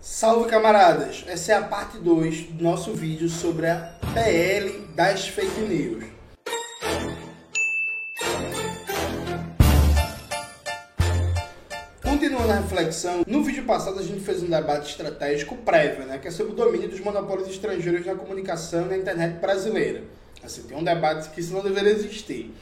Salve camaradas! Essa é a parte 2 do nosso vídeo sobre a PL das fake news. Continuando a reflexão, no vídeo passado a gente fez um debate estratégico prévio, né, que é sobre o domínio dos monopólios estrangeiros na comunicação na internet brasileira. Assim, tem um debate que isso não deveria existir.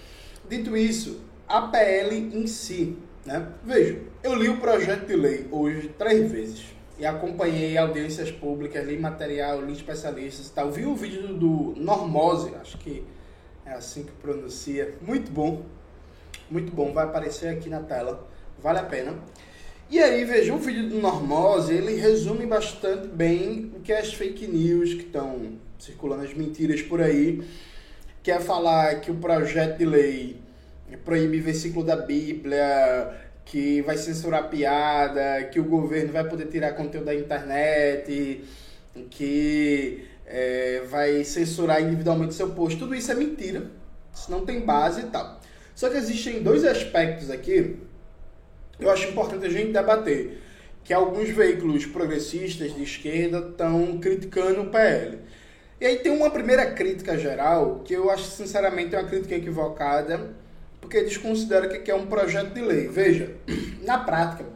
Dito isso, a PL em si, né? Veja, eu li o projeto de lei hoje três vezes e acompanhei audiências públicas, li material, li especialistas e tal. Vi o vídeo do, Normose, acho que é assim que pronuncia. Muito bom, muito bom, vai aparecer aqui na tela, vale a pena. E aí, veja, o vídeo do Normose, ele resume bastante bem o que é as fake news que estão circulando, as mentiras por aí, que é falar que o projeto de lei proíbe versículo da Bíblia, que vai censurar piada, que o governo vai poder tirar conteúdo da internet, que é, vai censurar individualmente seu post. Tudo isso é mentira. Isso não tem base e tal. Só que existem dois aspectos aqui que eu acho importante a gente debater. Que alguns veículos progressistas de esquerda estão criticando o PL. E aí tem uma primeira crítica geral que eu acho sinceramente uma crítica equivocada porque eles consideram que é um projeto de lei. Veja, na prática,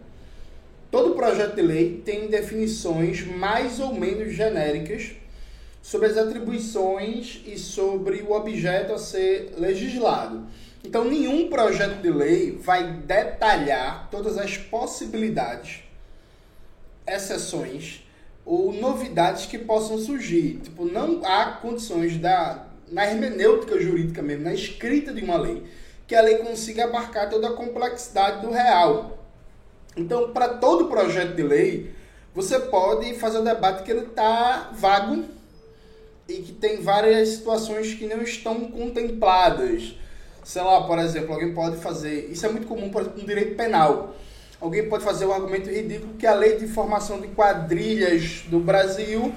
todo projeto de lei tem definições mais ou menos genéricas sobre as atribuições e sobre o objeto a ser legislado. Então, nenhum projeto de lei vai detalhar todas as possibilidades, exceções ou novidades que possam surgir. Tipo, não há condições da na hermenêutica jurídica mesmo, na escrita de uma lei, que a lei consiga abarcar toda a complexidade do real. Então, para todo projeto de lei, você pode fazer o debate que ele está vago e que tem várias situações que não estão contempladas. Sei lá, por exemplo, alguém pode fazer. Isso é muito comum, por exemplo, no direito penal. Alguém pode fazer um argumento ridículo que a lei de formação de quadrilhas do Brasil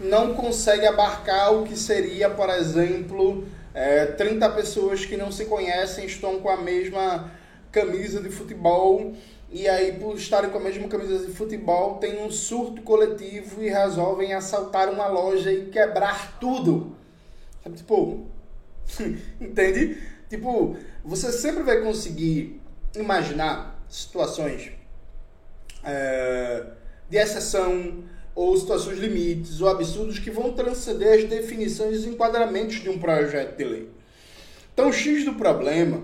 não consegue abarcar o que seria, por exemplo, é, 30 pessoas que não se conhecem estão com a mesma camisa de futebol e aí por estarem com a mesma camisa de futebol tem um surto coletivo e resolvem assaltar uma loja e quebrar tudo. Tipo, entende? Tipo, você sempre vai conseguir imaginar situações é, de exceção, ou situações limites ou absurdos que vão transcender as definições e enquadramentos de um projeto de lei. Então, o X do problema,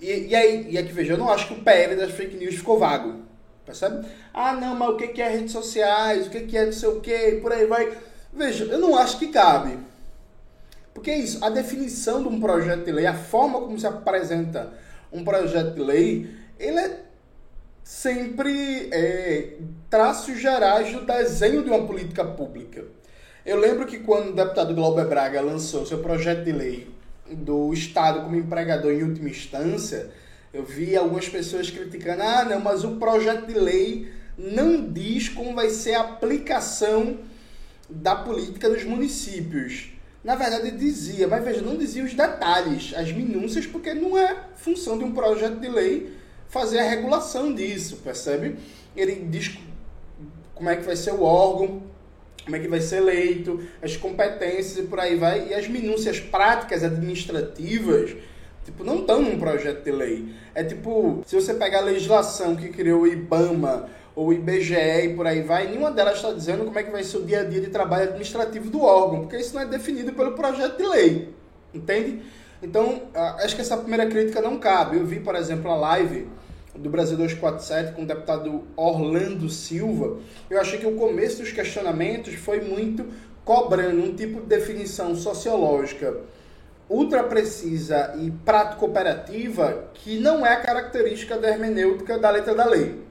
e, e aí, e aqui veja, eu não acho que o PL das fake news ficou vago, percebe? Ah, não, mas o que é redes sociais, o que é não sei o que, por aí vai. Veja, eu não acho que cabe. Porque é isso, a definição de um projeto de lei, a forma como se apresenta um projeto de lei, ele é sempre é, traços gerais do desenho de uma política pública. Eu lembro que quando o deputado Glauber Braga lançou seu projeto de lei do Estado como empregador em última instância, eu vi algumas pessoas criticando: ah, não, mas o projeto de lei não diz como vai ser a aplicação da política nos municípios. Na verdade, dizia, mas veja, não dizia os detalhes, as minúcias, porque não é função de um projeto de lei fazer a regulação disso, percebe? Ele diz como é que vai ser o órgão, como é que vai ser eleito, as competências e por aí vai, e as minúcias práticas administrativas, tipo, não estão num projeto de lei. É tipo, se você pegar a legislação que criou o IBAMA ou o IBGE e por aí vai, nenhuma delas está dizendo como é que vai ser o dia a dia de trabalho administrativo do órgão, porque isso não é definido pelo projeto de lei, entende? Então, acho que essa primeira crítica não cabe. Eu vi, por exemplo, a live do Brasil 247 com o deputado Orlando Silva. Eu achei que o começo dos questionamentos foi muito cobrando um tipo de definição sociológica ultra precisa e prático-operativa que não é a característica da hermenêutica da letra da lei.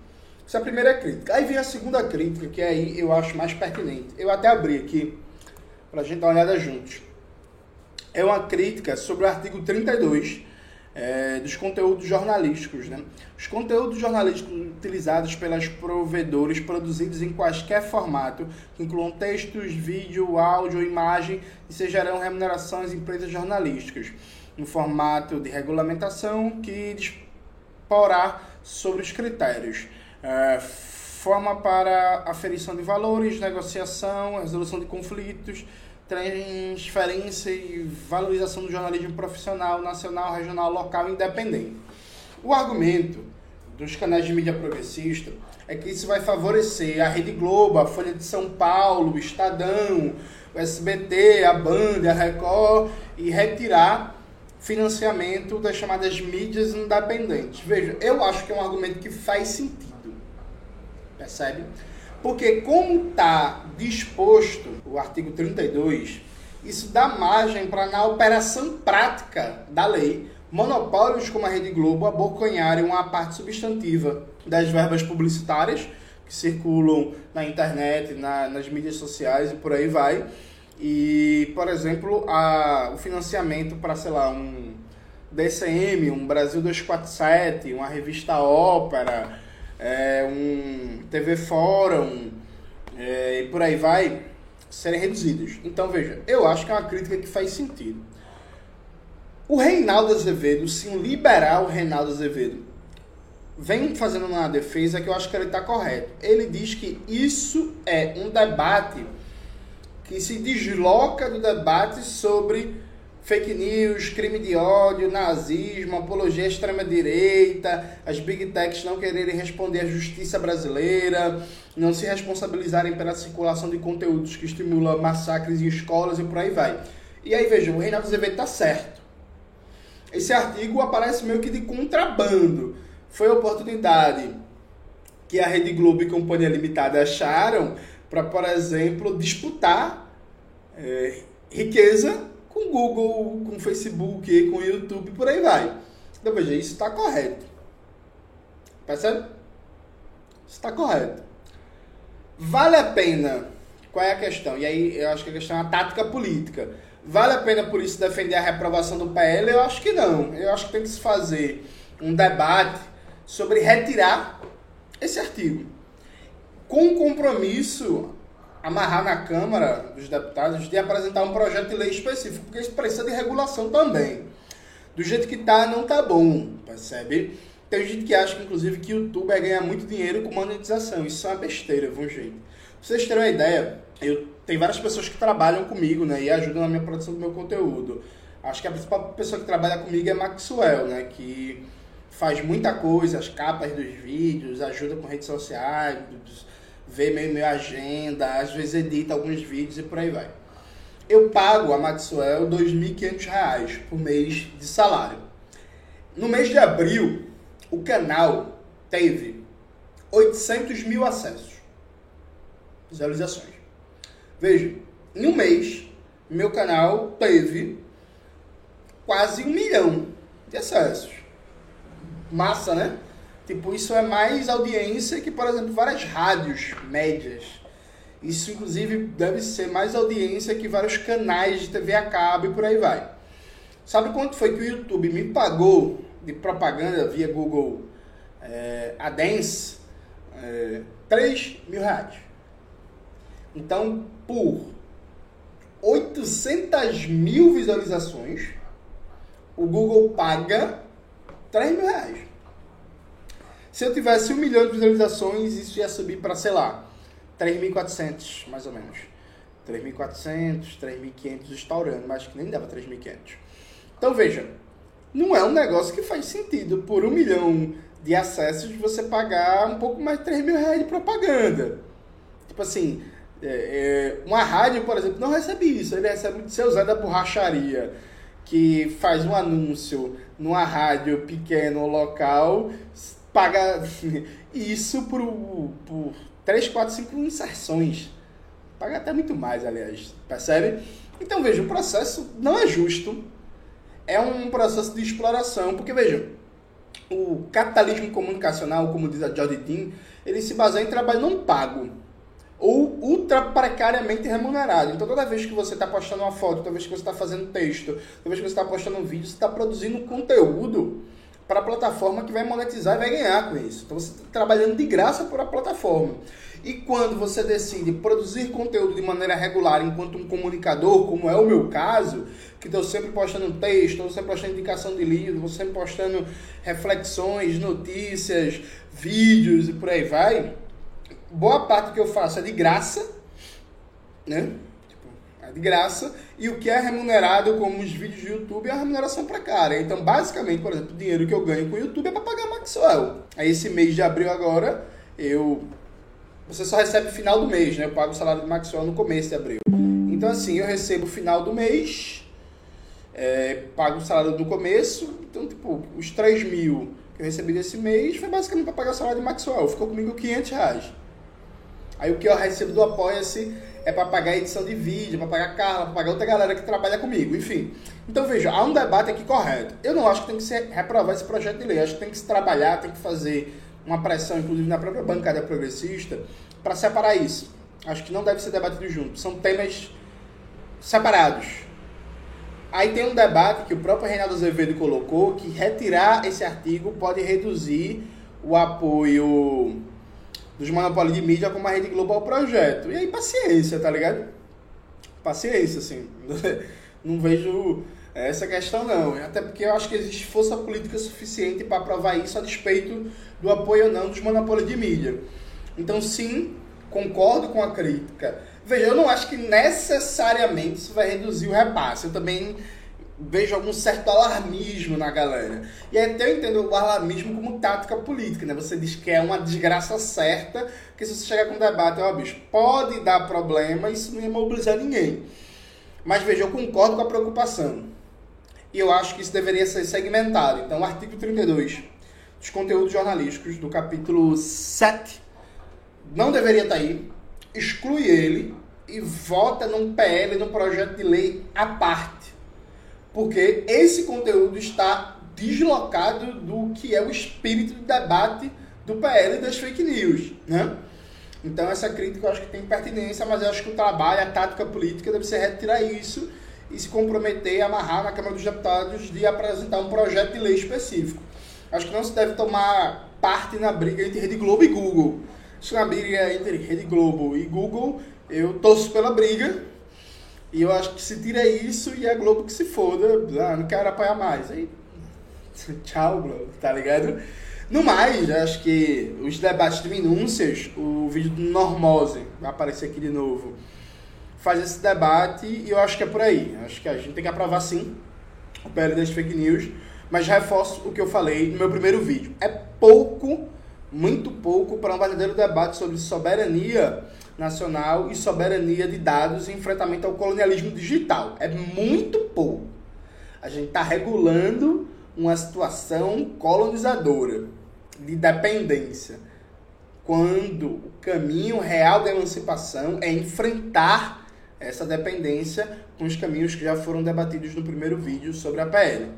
Essa é a primeira crítica. Aí vem a segunda crítica, que aí eu acho mais pertinente. Eu até abri aqui para a gente dar uma olhada juntos é uma crítica sobre o artigo 32 é, dos conteúdos jornalísticos. Né? Os conteúdos jornalísticos utilizados pelas provedores produzidos em quaisquer formato, que incluam textos, vídeo, áudio imagem, e sejam remuneração às empresas jornalísticas, no formato de regulamentação que disporá sobre os critérios. É, forma para aferição de valores, negociação, resolução de conflitos, transferência e valorização do jornalismo profissional, nacional, regional, local independente. O argumento dos canais de mídia progressista é que isso vai favorecer a Rede Globo, a Folha de São Paulo, o Estadão, o SBT, a Band, a Record e retirar financiamento das chamadas mídias independentes. Veja, eu acho que é um argumento que faz sentido. Percebe? Porque como está disposto o artigo 32, isso dá margem para na operação prática da lei, monopólios como a Rede Globo abocanharem uma parte substantiva das verbas publicitárias que circulam na internet, na, nas mídias sociais e por aí vai. E, por exemplo, a, o financiamento para, sei lá, um DCM, um Brasil 247, uma revista Ópera, é, um TV Fórum é, e por aí vai, serem reduzidos. Então, veja, eu acho que é uma crítica que faz sentido. O Reinaldo Azevedo, sim, liberal Reinaldo Azevedo, vem fazendo uma defesa que eu acho que ele está correto. Ele diz que isso é um debate que se desloca do debate sobre fake news, crime de ódio, nazismo, apologia à extrema-direita, as big techs não quererem responder à justiça brasileira, não se responsabilizarem pela circulação de conteúdos que estimulam massacres em escolas e por aí vai. E aí, veja, o Reinaldo Azevedo está certo. Esse artigo aparece meio que de contrabando. Foi a oportunidade que a Rede Globo e Companhia Limitada acharam para, por exemplo, disputar é, riqueza Google, com Facebook, com YouTube, por aí vai. Então veja, isso está correto. Percebe? Isso está correto. Vale a pena? Qual é a questão? E aí eu acho que a questão é a tática política. Vale a pena por isso defender a reprovação do PL? Eu acho que não. Eu acho que tem que se fazer um debate sobre retirar esse artigo. Com compromisso amarrar na Câmara dos Deputados de apresentar um projeto de lei específico, porque isso precisa de regulação também. Do jeito que tá, não tá bom, percebe? Tem gente que acha, inclusive, que o YouTube vai ganhar muito dinheiro com monetização. Isso é uma besteira, viu, gente? Pra vocês terem uma ideia, eu tem várias pessoas que trabalham comigo, né, e ajudam na minha produção do meu conteúdo. Acho que a principal pessoa que trabalha comigo é Maxwell, né, que faz muita coisa, as capas dos vídeos, ajuda com redes sociais, vê meio minha agenda, às vezes edita alguns vídeos e por aí vai. Eu pago a Maxwell R$ 2.500 por mês de salário. No mês de abril, o canal teve 800 mil acessos, visualizações. Veja, em um mês, meu canal teve quase um milhão de acessos. Massa, né? Tipo, isso é mais audiência que, por exemplo, várias rádios médias. Isso, inclusive, deve ser mais audiência que vários canais de TV a cabo e por aí vai. Sabe quanto foi que o YouTube me pagou de propaganda via Google é, AdSense? É, 3 mil reais. Então, por 800 mil visualizações, o Google paga 3 mil reais. Se eu tivesse um milhão de visualizações, isso ia subir para, sei lá, 3.400, mais ou menos. 3.400, 3.500 estourando, mas que nem dava 3.500. Então veja, não é um negócio que faz sentido por um milhão de acessos você pagar um pouco mais de 3 mil reais de propaganda. Tipo assim, é, é, uma rádio, por exemplo, não recebe isso. Ele recebe de seu Zé da Borracharia, que faz um anúncio numa rádio pequeno local, paga isso por, por 3, 4, 5 inserções. Paga até muito mais, aliás, percebe? Então veja, o processo não é justo. É um processo de exploração, porque veja, o capitalismo comunicacional, como diz a Jody Dean, ele se baseia em trabalho não pago ou ultra precariamente remunerado. Então, toda vez que você está postando uma foto, toda vez que você está fazendo texto, toda vez que você está postando um vídeo, você está produzindo conteúdo para a plataforma que vai monetizar e vai ganhar com isso. Então você está trabalhando de graça para a plataforma. E quando você decide produzir conteúdo de maneira regular enquanto um comunicador, como é o meu caso, que estou sempre postando texto, estou sempre postando indicação de livro, estou sempre postando reflexões, notícias, vídeos e por aí vai, boa parte que eu faço é de graça, né? É de graça. E o que é remunerado, como os vídeos do YouTube, é a remuneração cara. Então, basicamente, por exemplo, o dinheiro que eu ganho com o YouTube é pra pagar Maxwell. Aí, esse mês de abril agora, eu... Você só recebe final do mês, né? Eu pago o salário do Maxwell no começo de abril. Então, assim, eu recebo final do mês, é, pago o salário do começo. Então, tipo, os 3 mil que eu recebi desse mês foi basicamente para pagar o salário de Maxwell. Ficou comigo 500 reais. Aí o que eu recebo do Apoia-se é para pagar a edição de vídeo, para pagar Carla, para pagar outra galera que trabalha comigo, enfim. Então veja, há um debate aqui correto. Eu não acho que tem que ser reprovar esse projeto de lei, acho que tem que se trabalhar, tem que fazer uma pressão, inclusive na própria bancada progressista, para separar isso. Acho que não deve ser debatido junto, são temas separados. Aí tem um debate que o próprio Reinaldo Azevedo colocou que retirar esse artigo pode reduzir o apoio dos monopólios de mídia como a Rede Globo ao projeto. E aí, paciência, tá ligado? Paciência, assim. Não vejo essa questão, não. Até porque eu acho que existe força política suficiente para aprovar isso a despeito do apoio ou não dos monopólios de mídia. Então, sim, concordo com a crítica. Veja, eu não acho que necessariamente isso vai reduzir o repasse. Eu também vejo algum certo alarmismo na galera. E até eu entendo o alarmismo como tática política, né? Você diz que é uma desgraça certa, que se você chegar com um debate, ó, bicho, pode dar problema, isso não ia mobilizar ninguém. Mas veja, eu concordo com a preocupação. E eu acho que isso deveria ser segmentado. Então, o artigo 32 dos conteúdos jornalísticos do capítulo 7 não deveria estar aí. Exclui ele e vota num PL, num projeto de lei à parte porque esse conteúdo está deslocado do que é o espírito do debate do PL e das fake news, né? Então essa crítica eu acho que tem pertinência, mas eu acho que o trabalho, a tática política deve ser retirar isso e se comprometer a amarrar na Câmara dos Deputados de apresentar um projeto de lei específico. Acho que não se deve tomar parte na briga entre Rede Globo e Google. Se na briga entre Rede Globo e Google, eu torço pela briga, e eu acho que se tira isso e a Globo que se foda, ah, não quero apoiar mais. Aí, tchau, Globo, tá ligado? No mais, acho que os debates de minúcias, o vídeo do Normose, vai aparecer aqui de novo, faz esse debate e eu acho que é por aí. Acho que a gente tem que aprovar sim o PL das fake news, mas reforço o que eu falei no meu primeiro vídeo. É pouco, muito pouco, para um verdadeiro debate sobre soberania nacional e soberania de dados e enfrentamento ao colonialismo digital. É muito pouco. A gente está regulando uma situação colonizadora, de dependência, quando o caminho real da emancipação é enfrentar essa dependência com os caminhos que já foram debatidos no primeiro vídeo sobre a PL.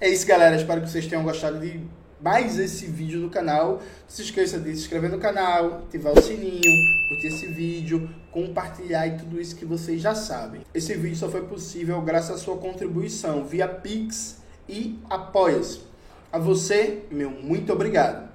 É isso, galera. Espero que vocês tenham gostado de mais esse vídeo no canal. Não se esqueça de se inscrever no canal, ativar o sininho, curtir esse vídeo, compartilhar e tudo isso que vocês já sabem. Esse vídeo só foi possível graças à sua contribuição via Pix e Apoia-se. A você, meu muito obrigado.